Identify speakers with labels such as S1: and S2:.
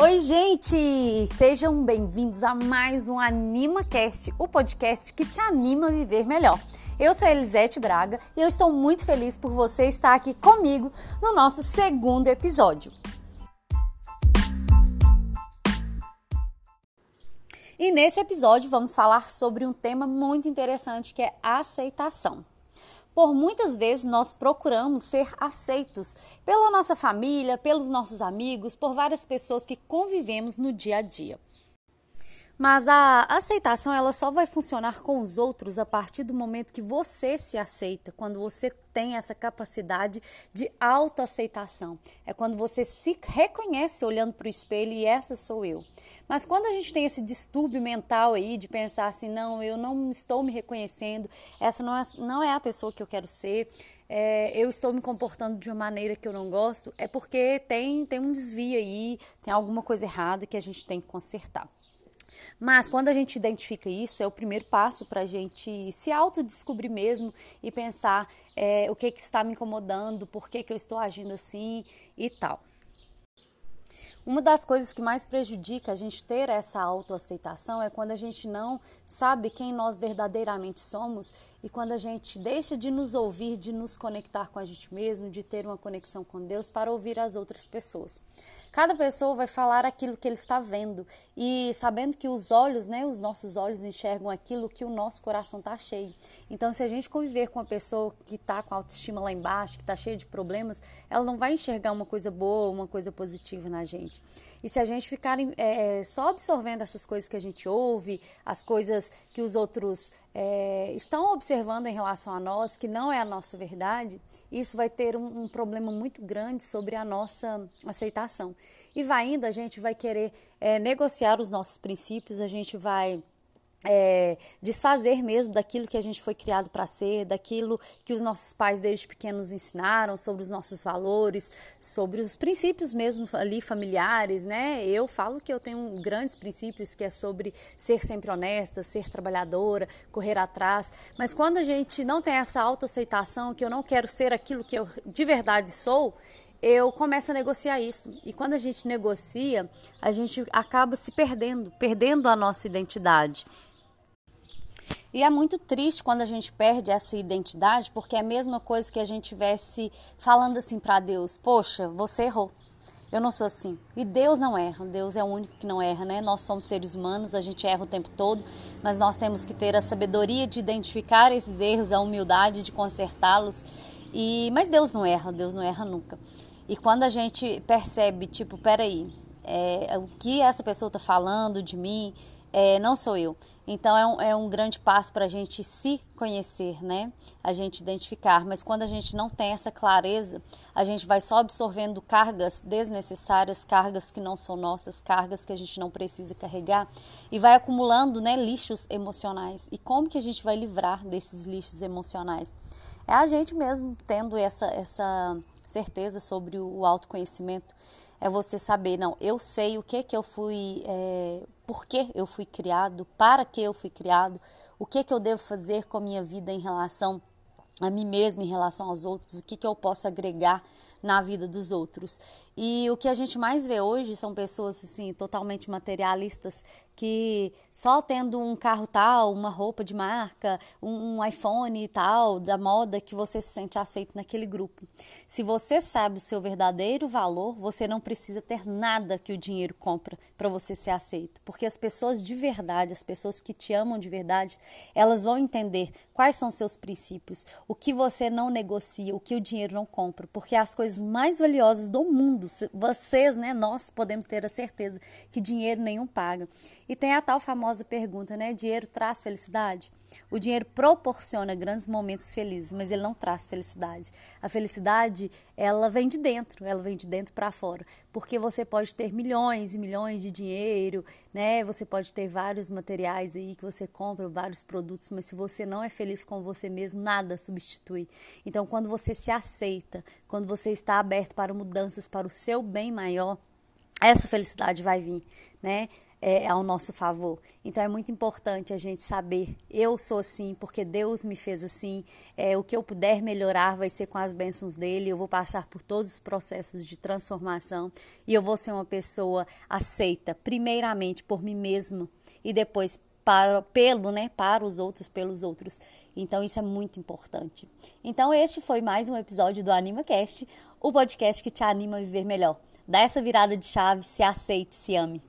S1: Oi, gente! Sejam bem-vindos a mais um AnimaCast, o podcast que te anima a viver melhor. Eu sou Elisete Braga e eu estou muito feliz por você estar aqui comigo no nosso segundo episódio. E nesse episódio vamos falar sobre um tema muito interessante que é aceitação. Por muitas vezes nós procuramos ser aceitos pela nossa família, pelos nossos amigos, por várias pessoas que convivemos no dia a dia. Mas a aceitação ela só vai funcionar com os outros a partir do momento que você se aceita, quando você tem essa capacidade de autoaceitação. É quando você se reconhece olhando para o espelho e essa sou eu. Mas quando a gente tem esse distúrbio mental aí de pensar assim, não, eu não estou me reconhecendo, essa não é, não é a pessoa que eu quero ser, é, eu estou me comportando de uma maneira que eu não gosto, é porque tem, tem um desvio aí, tem alguma coisa errada que a gente tem que consertar. Mas quando a gente identifica isso, é o primeiro passo para a gente se autodescobrir mesmo e pensar é, o que, que está me incomodando, por que, que eu estou agindo assim e tal. Uma das coisas que mais prejudica a gente ter essa autoaceitação é quando a gente não sabe quem nós verdadeiramente somos e quando a gente deixa de nos ouvir, de nos conectar com a gente mesmo, de ter uma conexão com Deus para ouvir as outras pessoas. Cada pessoa vai falar aquilo que ele está vendo e sabendo que os olhos, né, os nossos olhos enxergam aquilo que o nosso coração está cheio. Então, se a gente conviver com uma pessoa que está com a autoestima lá embaixo, que está cheia de problemas, ela não vai enxergar uma coisa boa, uma coisa positiva na gente. E se a gente ficar é, só absorvendo essas coisas que a gente ouve, as coisas que os outros é, estão observando em relação a nós, que não é a nossa verdade, isso vai ter um, um problema muito grande sobre a nossa aceitação. E vai indo, a gente vai querer é, negociar os nossos princípios, a gente vai é, desfazer mesmo daquilo que a gente foi criado para ser, daquilo que os nossos pais desde pequenos ensinaram sobre os nossos valores, sobre os princípios mesmo ali familiares, né? Eu falo que eu tenho grandes princípios que é sobre ser sempre honesta, ser trabalhadora, correr atrás, mas quando a gente não tem essa autoaceitação, que eu não quero ser aquilo que eu de verdade sou, eu começo a negociar isso. E quando a gente negocia, a gente acaba se perdendo, perdendo a nossa identidade. E é muito triste quando a gente perde essa identidade, porque é a mesma coisa que a gente tivesse falando assim para Deus: Poxa, você errou. Eu não sou assim. E Deus não erra. Deus é o único que não erra, né? Nós somos seres humanos, a gente erra o tempo todo, mas nós temos que ter a sabedoria de identificar esses erros, a humildade de consertá-los. E mas Deus não erra, Deus não erra nunca. E quando a gente percebe, tipo, peraí, é, o que essa pessoa está falando de mim, é, não sou eu. Então é um, é um grande passo para a gente se conhecer, né? A gente identificar. Mas quando a gente não tem essa clareza, a gente vai só absorvendo cargas desnecessárias, cargas que não são nossas, cargas que a gente não precisa carregar e vai acumulando, né, lixos emocionais. E como que a gente vai livrar desses lixos emocionais? É a gente mesmo tendo essa, essa certeza sobre o autoconhecimento é você saber, não, eu sei o que que eu fui, é, por que eu fui criado, para que eu fui criado, o que que eu devo fazer com a minha vida em relação a mim mesmo, em relação aos outros, o que que eu posso agregar na vida dos outros. E o que a gente mais vê hoje são pessoas assim totalmente materialistas que só tendo um carro tal, uma roupa de marca, um, iPhone tal, da moda, que você se sente aceito naquele grupo. Se você sabe o seu verdadeiro valor, você não precisa ter nada que o dinheiro compra para você ser aceito. Porque as pessoas de verdade, as pessoas que te amam de verdade, elas vão entender quais são seus princípios, o que você não negocia, o que o dinheiro não compra. Porque as coisas mais valiosas do mundo, vocês, né, nós podemos ter a certeza que dinheiro nenhum paga. E tem a tal famosa pergunta, né? Dinheiro traz felicidade? O dinheiro proporciona grandes momentos felizes, mas ele não traz felicidade. A felicidade, ela vem de dentro, ela vem de dentro para fora. Porque você pode ter milhões e milhões de dinheiro, né? Você pode ter vários materiais aí que você compra, vários produtos, mas se você não é feliz com você mesmo, nada substitui. Então, quando você se aceita, quando você está aberto para mudanças para o seu bem maior, essa felicidade vai vir, né? é, ao nosso favor. Então é muito importante a gente saber, eu sou assim porque Deus me fez assim, é, o que eu puder melhorar vai ser com as bênçãos dele, eu vou passar por todos os processos de transformação e eu vou ser uma pessoa aceita, primeiramente por mim mesmo e depois para, pelo, né, para os outros, pelos outros. Então isso é muito importante. Então este foi mais um episódio do AnimaCast, o podcast que te anima a viver melhor. Dá essa virada de chave, se aceite, se ame.